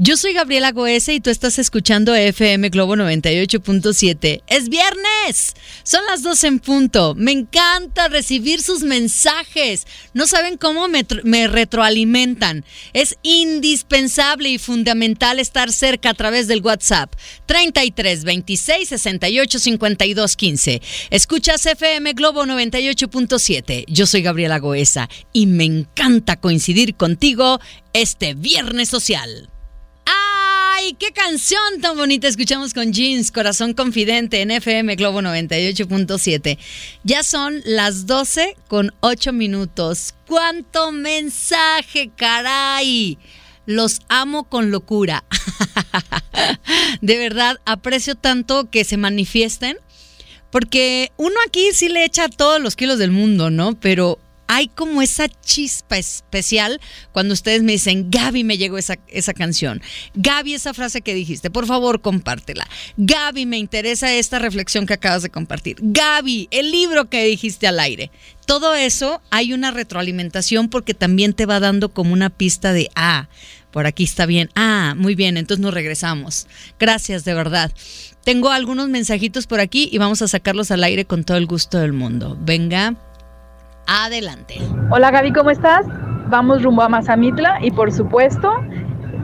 Speaker 1: Yo soy Gabriela Goese y tú estás escuchando FM Globo 98.7. Es viernes. Son las 12 en punto. Me encanta recibir sus mensajes. No saben cómo me, me, retroalimentan. Es indispensable y fundamental estar cerca a través del WhatsApp. 33 26 68 52 15. Escuchas FM Globo 98.7. Yo soy Gabriela Goesa y me encanta coincidir contigo este viernes social. ¡Ay, qué canción tan bonita escuchamos con Jeans, Corazón Confidente en FM Globo 98.7! Ya son las 12 con 8 minutos. ¡Cuánto mensaje, caray! los amo con locura. de verdad, aprecio tanto que se manifiesten, porque uno aquí sí le echa todos los kilos del mundo, ¿no? Pero hay como esa chispa especial cuando ustedes me dicen, Gaby, me llegó esa, esa canción. Gaby, esa frase que dijiste, por favor, compártela. Gaby, me interesa esta reflexión que acabas de compartir. Gaby, el libro que dijiste al aire. Todo eso hay una retroalimentación porque también te va dando como una pista de, ah, por aquí está bien. Ah, muy bien, entonces nos regresamos. Gracias, de verdad. Tengo algunos mensajitos por aquí y vamos a sacarlos al aire con todo el gusto del mundo. Venga. Adelante.
Speaker 9: Hola Gaby, ¿cómo estás? Vamos rumbo a Mazamitla y por supuesto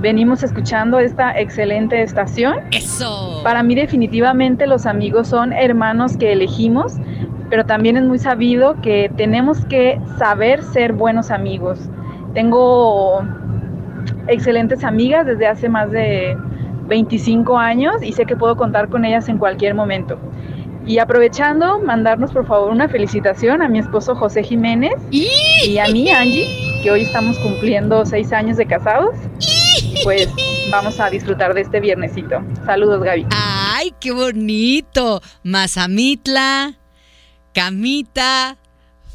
Speaker 9: venimos escuchando esta excelente estación.
Speaker 1: Eso.
Speaker 9: Para mí definitivamente los amigos son hermanos que elegimos, pero también es muy sabido que tenemos que saber ser buenos amigos. Tengo excelentes amigas desde hace más de 25 años y sé que puedo contar con ellas en cualquier momento. Y aprovechando, mandarnos por favor una felicitación a mi esposo José Jiménez y a mí, Angie, que hoy estamos cumpliendo seis años de casados. Pues vamos a disfrutar de este viernesito. Saludos, Gaby.
Speaker 1: ¡Ay, qué bonito! Mazamitla, camita,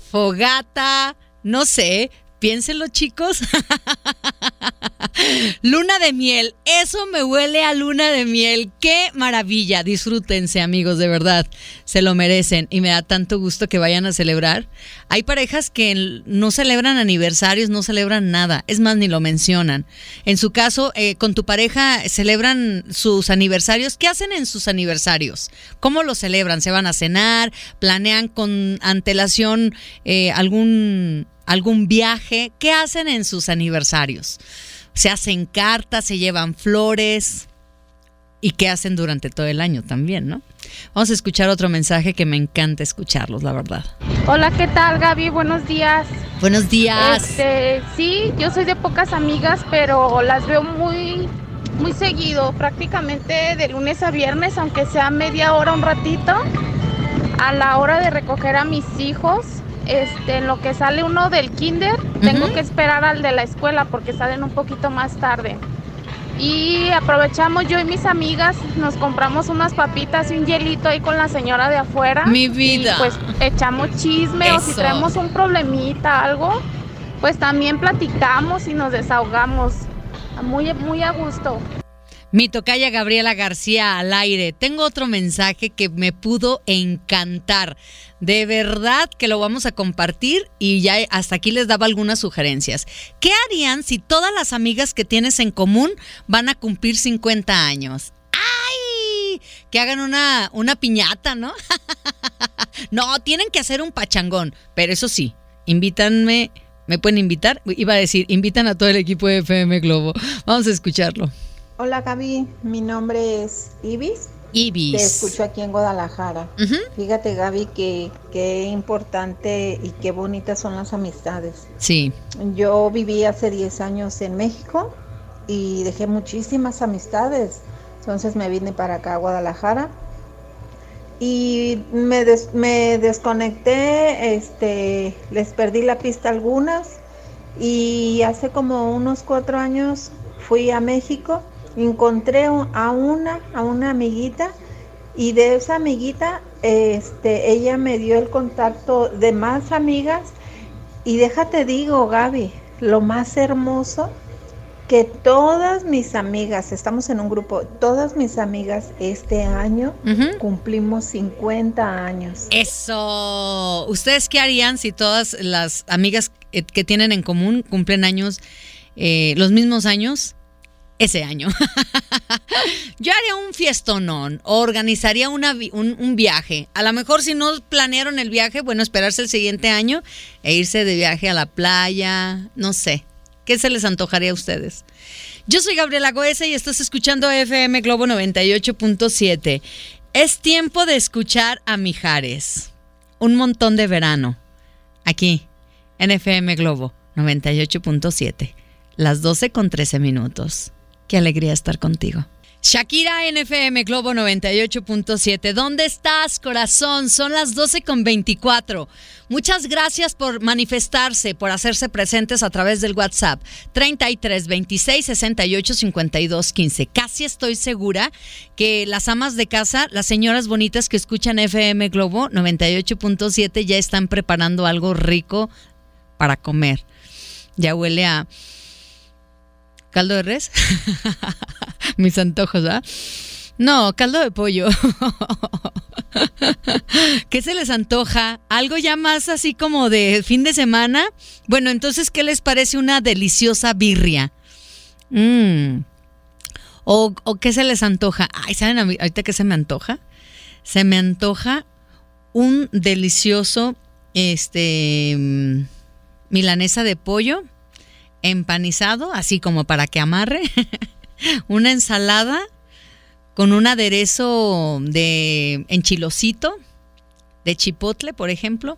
Speaker 1: fogata, no sé, piénsenlo chicos. luna de miel, eso me huele a luna de miel. Qué maravilla, disfrútense amigos, de verdad, se lo merecen y me da tanto gusto que vayan a celebrar. Hay parejas que no celebran aniversarios, no celebran nada, es más, ni lo mencionan. En su caso, eh, con tu pareja celebran sus aniversarios. ¿Qué hacen en sus aniversarios? ¿Cómo lo celebran? ¿Se van a cenar? ¿Planean con antelación eh, algún algún viaje. ¿Qué hacen en sus aniversarios? Se hacen cartas, se llevan flores. ¿Y qué hacen durante todo el año también, no? Vamos a escuchar otro mensaje que me encanta escucharlos, la verdad.
Speaker 10: Hola, ¿qué tal, Gaby? Buenos días.
Speaker 1: Buenos días.
Speaker 10: Este, sí, yo soy de pocas amigas, pero las veo muy, muy seguido, prácticamente de lunes a viernes, aunque sea media hora, un ratito, a la hora de recoger a mis hijos este, en lo que sale uno del kinder, tengo que esperar al de la escuela porque salen un poquito más tarde. Y aprovechamos yo y mis amigas, nos compramos unas papitas y un hielito ahí con la señora de afuera.
Speaker 1: Mi vida.
Speaker 10: pues echamos chisme o si traemos un problemita, algo, pues también platicamos y nos desahogamos. Muy, muy a gusto.
Speaker 1: Mi tocaya Gabriela García al aire. Tengo otro mensaje que me pudo encantar. De verdad que lo vamos a compartir y ya hasta aquí les daba algunas sugerencias. ¿Qué harían si todas las amigas que tienes en común van a cumplir 50 años? ¡Ay! Que hagan una, una piñata, ¿no? no, tienen que hacer un pachangón. Pero eso sí, invítanme. ¿Me pueden invitar? Iba a decir, invitan a todo el equipo de FM Globo. Vamos a escucharlo.
Speaker 11: Hola Gaby, mi nombre es Ibis.
Speaker 1: Ibis.
Speaker 11: Te escucho aquí en Guadalajara. Fíjate Gaby que qué importante y qué bonitas son las amistades.
Speaker 1: Sí.
Speaker 11: Yo viví hace 10 años en México y dejé muchísimas amistades. Entonces me vine para acá a Guadalajara y me, me desconecté, este, les perdí la pista algunas y hace como unos cuatro años fui a México encontré a una, a una amiguita y de esa amiguita, este, ella me dio el contacto de más amigas y déjate digo, Gaby, lo más hermoso que todas mis amigas, estamos en un grupo, todas mis amigas este año cumplimos 50 años.
Speaker 1: Eso. ¿Ustedes qué harían si todas las amigas que tienen en común cumplen años, eh, los mismos años? Ese año. Yo haría un fiestonón, organizaría una, un, viaje. A lo mejor si no planearon el viaje, bueno, esperarse el siguiente año e irse de viaje a la playa, no sé. ¿Qué se les antojaría a ustedes? Yo soy Gabriela Goesa y estás escuchando FM Globo 98.7. Es tiempo de escuchar a Mijares. Un montón de verano. Aquí, en FM Globo 98.7. Las 12 con 13 minutos. Qué alegría estar contigo. Shakira NFM Globo 98.7. ¿Dónde estás, corazón? Son las 12 con 24. Muchas gracias por manifestarse, por hacerse presentes a través del WhatsApp 33 26 68 52 15. Casi estoy segura que las amas de casa, las señoras bonitas que escuchan FM Globo 98.7 ya están preparando algo rico para comer. Ya huele a caldo de res. Mis antojos, ¿ah? No, caldo de pollo. ¿Qué se les antoja? ¿Algo ya más así como de fin de semana? Bueno, entonces, ¿qué les parece una deliciosa birria? Mm. ¿O, ¿O, qué se les antoja? Ay, ¿saben ahorita qué se me antoja? Se me antoja un delicioso, este, mm, milanesa de pollo empanizado, así como para que amarre. una ensalada con un aderezo de enchilocito, de chipotle, por ejemplo.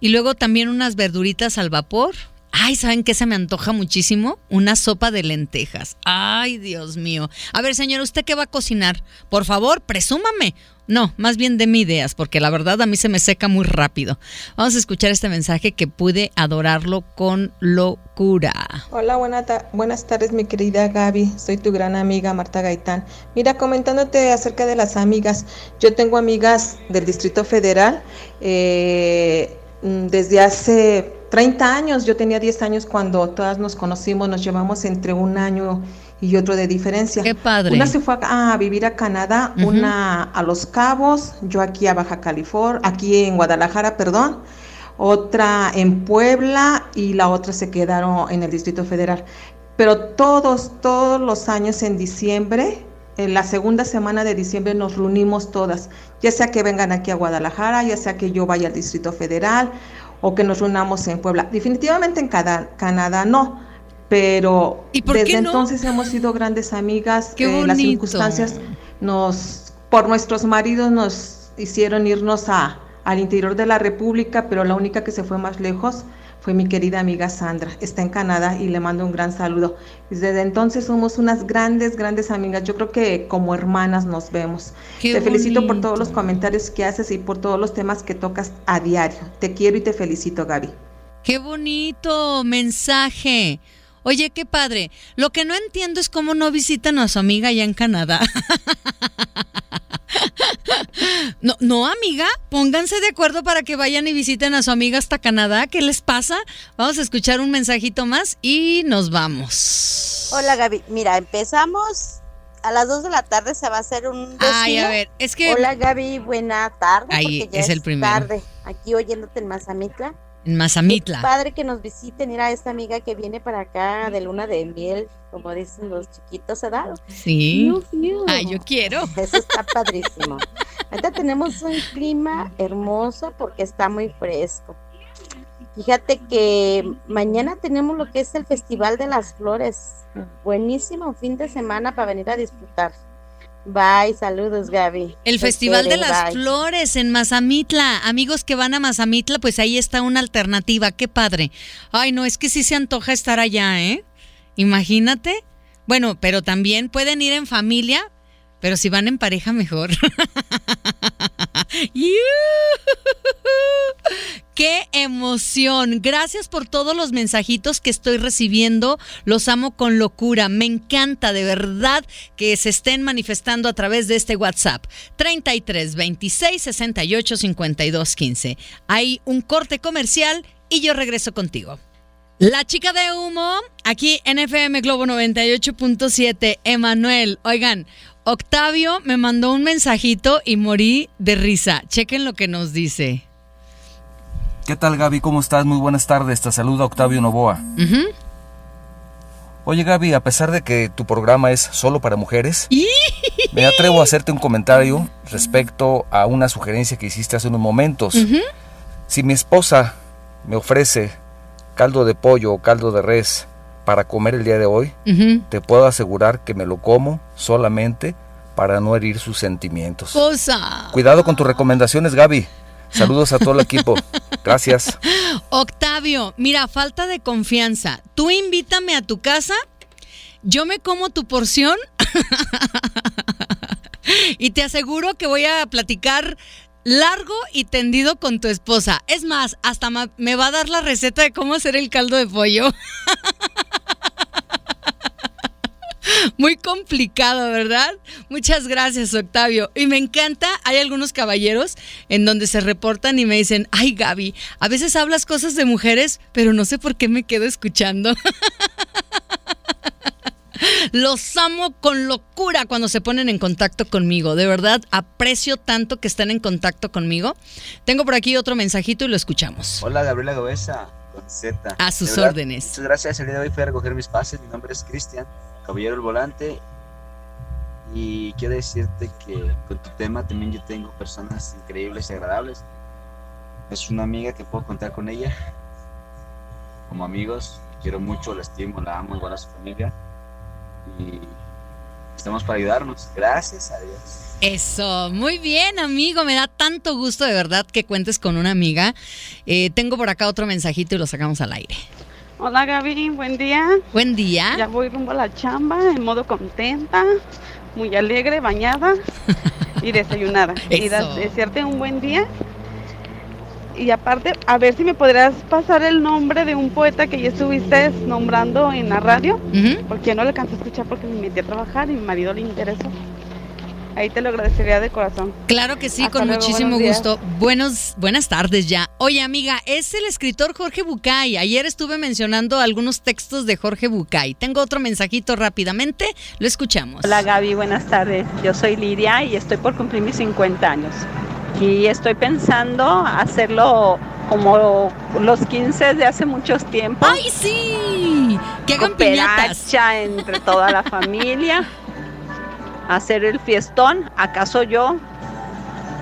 Speaker 1: Y luego también unas verduritas al vapor. Ay, ¿saben qué se me antoja muchísimo? Una sopa de lentejas. Ay, Dios mío. A ver, señor, ¿usted qué va a cocinar? Por favor, presúmame. No, más bien de mi ideas, porque la verdad a mí se me seca muy rápido. Vamos a escuchar este mensaje que pude adorarlo con locura.
Speaker 12: Hola, buenas tardes mi querida Gaby, soy tu gran amiga Marta Gaitán. Mira, comentándote acerca de las amigas, yo tengo amigas del Distrito Federal eh, desde hace 30 años, yo tenía 10 años cuando todas nos conocimos, nos llevamos entre un año y otro de diferencia.
Speaker 1: Qué padre.
Speaker 12: Una se fue a, vivir a Canadá, una a Los Cabos, yo aquí a Baja California, aquí en Guadalajara, perdón, otra en Puebla y la otra se quedaron en el Distrito Federal. Pero todos, todos los años en diciembre, en la segunda semana de diciembre nos reunimos todas, ya sea que vengan aquí a Guadalajara, ya sea que yo vaya al Distrito Federal o que nos reunamos en Puebla. Definitivamente en Canadá no pero desde entonces hemos sido grandes amigas.
Speaker 1: Qué
Speaker 12: las circunstancias nos, por nuestros maridos, nos hicieron irnos a, al interior de la República, pero la única que se fue más lejos fue mi querida amiga Sandra. Está en Canadá y le mando un gran saludo. Desde entonces somos unas grandes, grandes amigas. Yo creo que como hermanas nos vemos. te felicito por todos los comentarios que haces y por todos los temas que tocas a diario. Te quiero y te felicito, Gaby.
Speaker 1: Qué bonito mensaje. Oye, qué padre. Lo que no entiendo es cómo no visitan a su amiga allá en Canadá. No, no, amiga, pónganse de acuerdo para que vayan y visiten a su amiga hasta Canadá. ¿Qué les pasa? Vamos a escuchar un mensajito más y nos vamos.
Speaker 13: Hola Gaby, mira, empezamos a las 2 de la tarde se va a hacer un
Speaker 1: Ay, a ver, es que
Speaker 13: Hola Gaby, buena tarde.
Speaker 1: Ahí es, el primero.
Speaker 13: tarde. Aquí oyéndote en Mazamitla.
Speaker 1: En Mazamitla.
Speaker 13: padre que nos visiten, mira esta amiga que viene para acá de luna de miel, como dicen los chiquitos, ¿verdad?
Speaker 1: Sí. Ay, yo quiero.
Speaker 13: Eso está padrísimo. Ahorita tenemos un clima hermoso porque está muy fresco. Fíjate que mañana tenemos lo que es el Festival de las Flores. Buenísimo fin de semana para venir a disfrutar. Bye, saludos Gaby.
Speaker 1: El Festival de las Flores en Mazamitla. Amigos que van a Mazamitla, pues ahí está una alternativa. Qué padre. Ay, no, es que sí se antoja estar allá, ¿eh? Imagínate. Bueno, pero también pueden ir en familia, pero si van en pareja mejor. ¡Qué emoción! Gracias por todos los mensajitos que estoy recibiendo. Los amo con locura. Me encanta de verdad que se estén manifestando a través de este WhatsApp. 33 26 68 52 15. Hay un corte comercial y yo regreso contigo. La chica de humo, aquí en FM Globo 98.7, Emanuel. Oigan, Octavio me mandó un mensajito y morí de risa. Chequen lo que nos dice.
Speaker 14: ¿Qué tal Gaby? ¿Cómo estás? Muy buenas tardes. Te saluda Octavio Novoa. Oye Gaby, a pesar de que tu programa es solo para mujeres, me atrevo a hacerte un comentario respecto a una sugerencia que hiciste hace unos momentos. Si mi esposa me ofrece caldo de pollo o caldo de res para comer el día de hoy, te puedo asegurar que me lo como solamente para no herir sus sentimientos.
Speaker 1: Cosa.
Speaker 14: Cuidado con tus recomendaciones, Gaby. Saludos a todo el equipo. Gracias.
Speaker 1: Octavio, mira, falta de confianza. Tú invítame a tu casa. yo me como tu porción y te aseguro que voy a platicar largo y tendido con tu esposa. Es más, hasta me va a dar la receta de cómo hacer el caldo de pollo. Muy complicado, ¿verdad? Muchas gracias, Octavio. Y me encanta, hay algunos caballeros en donde se reportan y me dicen, ay Gaby, a veces hablas cosas de mujeres, pero no sé por qué me quedo escuchando. Los amo con locura cuando se ponen en contacto conmigo. De verdad, aprecio tanto que estén en contacto conmigo. Tengo por aquí otro mensajito y lo escuchamos.
Speaker 15: Hola, Gabriela Gobesa, con Z.
Speaker 1: A sus órdenes.
Speaker 15: Muchas gracias. El día de hoy fui a recoger mis pases. Mi nombre es Cristian, caballero el volante. Y quiero decirte que con tu tema también yo tengo personas increíbles y agradables. Es una amiga que puedo contar con ella. Como amigos, quiero mucho, la estimo, la amo, igual a su familia y estamos para ayudarnos. Gracias a Dios.
Speaker 1: Eso, muy bien amigo, me da tanto gusto de verdad que cuentes con una amiga. Eh, tengo por acá otro mensajito y lo sacamos al aire.
Speaker 16: Hola Gaby, buen día.
Speaker 1: Buen día.
Speaker 16: Ya voy rumbo a la chamba en modo contenta, muy alegre, bañada y desayunada. Y desearte un buen día y aparte, a ver si me podrías pasar el nombre de un poeta que ya estuviste nombrando en la radio, porque no le alcancé a escuchar porque me metí a trabajar y mi marido le interesó. Ahí te lo agradecería de corazón.
Speaker 1: Claro que sí, con muchísimo gusto. Buenos, buenas tardes ya. Oye, amiga, es el escritor Jorge Bucay. Ayer estuve mencionando algunos textos de Jorge Bucay. Tengo otro mensajito rápidamente. Lo escuchamos.
Speaker 17: Hola Gaby, buenas tardes. Yo soy Lidia y estoy por cumplir mis 50 años y estoy pensando hacerlo como los 15 de hace muchos tiempos.
Speaker 1: ¡Ay, sí! ¡Que hagan
Speaker 17: piñatas! entre toda la familia. Hacer el fiestón. ¿Acaso yo?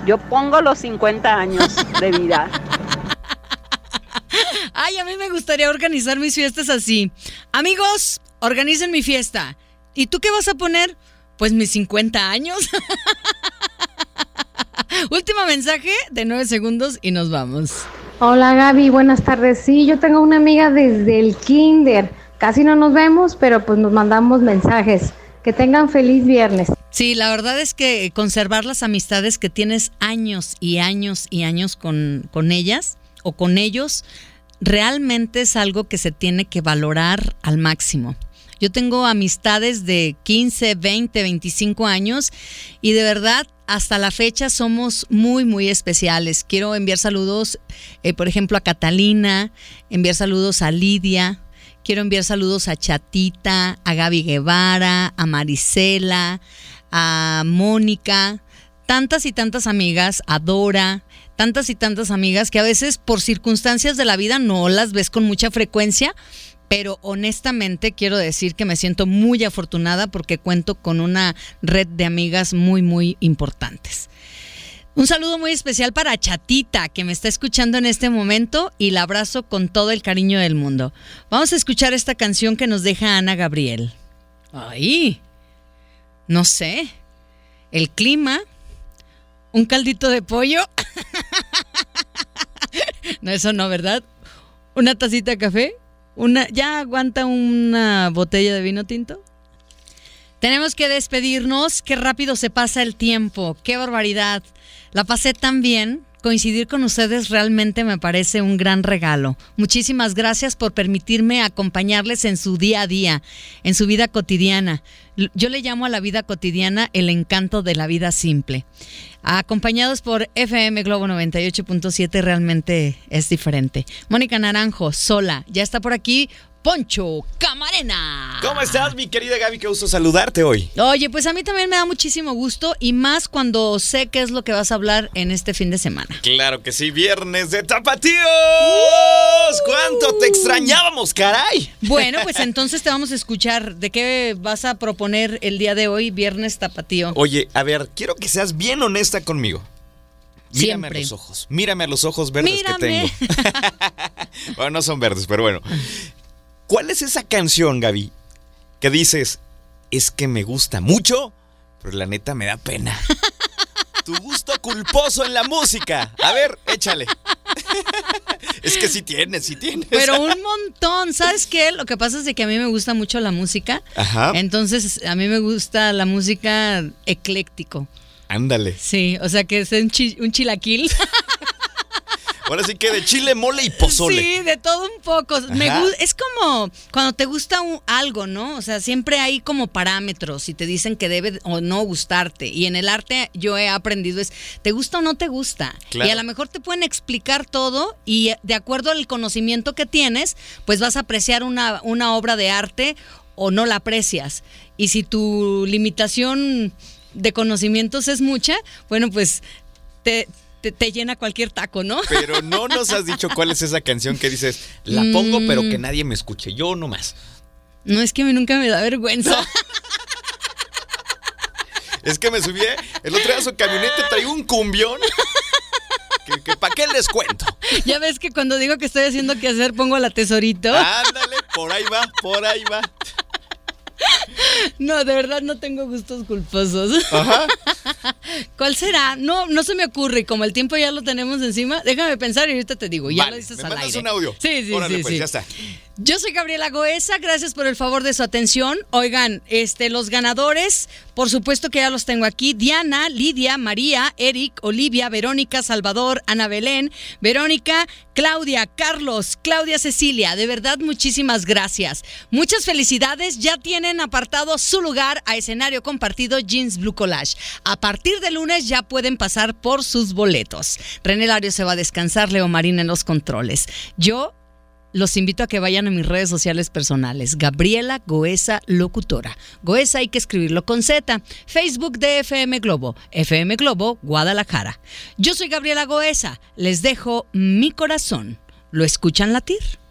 Speaker 17: Yo pongo los 50 años de vida.
Speaker 1: Ay, a mí me gustaría organizar mis fiestas así. Amigos, organicen mi fiesta. ¿Y tú qué vas a poner? Pues mis 50 años. Último mensaje de nueve segundos y nos vamos.
Speaker 18: Hola Gaby, buenas tardes. Sí, yo tengo una amiga desde el kinder. Casi no nos vemos, pero pues nos mandamos mensajes. Que tengan feliz viernes.
Speaker 1: Sí, la verdad es que conservar las amistades que tienes años y años y años con, con ellas o con ellos, realmente es algo que se tiene que valorar al máximo. Yo tengo amistades de 15, 20, 25 años y de verdad hasta la fecha somos muy, muy especiales. Quiero enviar saludos, eh, por ejemplo, a Catalina, enviar saludos a Lidia, quiero enviar saludos a Chatita, a Gaby Guevara, a Marisela, a Mónica, tantas y tantas amigas, a Dora, tantas y tantas amigas que a veces por circunstancias de la vida no las ves con mucha frecuencia, pero honestamente quiero decir que me siento muy afortunada porque cuento con una red de amigas muy, muy importantes. Un saludo muy especial para Chatita, que me está escuchando en este momento y la abrazo con todo el cariño del mundo. Vamos a escuchar esta canción que nos deja Ana Gabriel. Ay, no sé, el clima, un caldito de pollo. no, eso no, ¿verdad? Una tacita de café una, ¿Ya aguanta una botella de vino tinto? Tenemos que despedirnos. Qué rápido se pasa el tiempo. Qué barbaridad. La pasé tan bien. Coincidir con ustedes realmente me parece un gran regalo. Muchísimas gracias por permitirme acompañarles en su día a día, en su vida cotidiana. Yo le llamo a la vida cotidiana el encanto de la vida simple. Acompañados por FM Globo 98.7 realmente es diferente. Mónica Naranjo, sola, ya está por aquí Poncho Camarena.
Speaker 19: ¿Cómo estás, mi querida Gaby? Qué gusto saludarte hoy.
Speaker 1: Oye, pues a mí también me da muchísimo gusto y más cuando sé qué es lo que vas a hablar en este fin de semana.
Speaker 19: Claro que sí, viernes de tapatíos. ¿Cuánto te extrañábamos, caray?
Speaker 1: Bueno, pues entonces te vamos a escuchar. ¿De qué vas a proponer el día de hoy, viernes tapatío?
Speaker 19: Oye, a ver, quiero que seas bien honesta conmigo. Mírame a los ojos. Mírame a los ojos verdes que tengo. bueno, no son verdes, pero bueno. ¿Cuál es esa canción, Gaby? Que dices, es que me gusta mucho, pero la neta me da pena. tu gusto culposo en la música. A ver, échale. es que sí tienes, sí tienes.
Speaker 1: Pero un montón. ¿Sabes qué? Lo que pasa es de que a mí me gusta mucho la música.
Speaker 19: Ajá.
Speaker 1: Entonces, a mí me gusta la música ecléctico.
Speaker 19: Ándale.
Speaker 1: Sí, o sea que es un, chi- un chilaquil.
Speaker 19: Ahora sí que de chile, mole y pozole.
Speaker 1: Sí, de todo un poco. Me es como cuando te gusta un- algo, ¿no? O sea, siempre hay como parámetros y te dicen que debe o no gustarte. Y en el arte yo he aprendido es, ¿te gusta o no te gusta?
Speaker 20: Claro.
Speaker 1: Y a lo mejor te pueden explicar todo y eh, de acuerdo al conocimiento que tienes, pues vas a apreciar una, una obra de arte o no la aprecias. Y si tu limitación de conocimientos es mucha, bueno, pues te, te, te llena cualquier taco, ¿no?
Speaker 19: Pero no nos has dicho cuál es esa canción que dices, la pongo pero
Speaker 1: Mm.
Speaker 19: que nadie me escuche, yo nomás.
Speaker 1: No, es que nunca me da vergüenza.
Speaker 19: Es que me subí el otro día a su camioneta, traía un cumbión. Que, que ¿Para qué les cuento?
Speaker 1: ya ves que cuando digo que estoy haciendo que hacer, pongo la tesorito.
Speaker 19: Ándale, por ahí va, por ahí va.
Speaker 1: No, de verdad no tengo gustos culposos.
Speaker 19: Ajá.
Speaker 1: ¿Cuál será? No, no se me ocurre. Y como el tiempo ya lo tenemos encima, déjame pensar y ahorita te digo. Ya
Speaker 19: Vale,
Speaker 1: lo dices
Speaker 19: me
Speaker 1: al
Speaker 19: mandas
Speaker 1: aire.
Speaker 19: un audio.
Speaker 1: Sí, sí,
Speaker 19: Órale,
Speaker 1: sí,
Speaker 19: pues,
Speaker 1: sí.
Speaker 19: ya está.
Speaker 1: Yo soy Gabriela Goesa, gracias por el favor de su atención. Oigan, este, los ganadores, por supuesto que ya los tengo aquí. Diana, Lidia, María, Eric, Olivia, Verónica, Salvador, Ana Belén, Verónica, Claudia, Carlos, Claudia Cecilia. De verdad, muchísimas gracias. Muchas felicidades. Ya tienen apartado su lugar a escenario compartido Jeans Blue Collage. A partir de lunes ya pueden pasar por sus boletos. René Lario se va a descansar, Leo Marín en los controles. Yo los invito a que vayan a mis redes sociales personales. Gabriela Goesa Locutora. Goesa hay que escribirlo con Z. Facebook de FM Globo. FM Globo, Guadalajara. Yo soy Gabriela Goesa. Les dejo mi corazón. ¿Lo escuchan latir?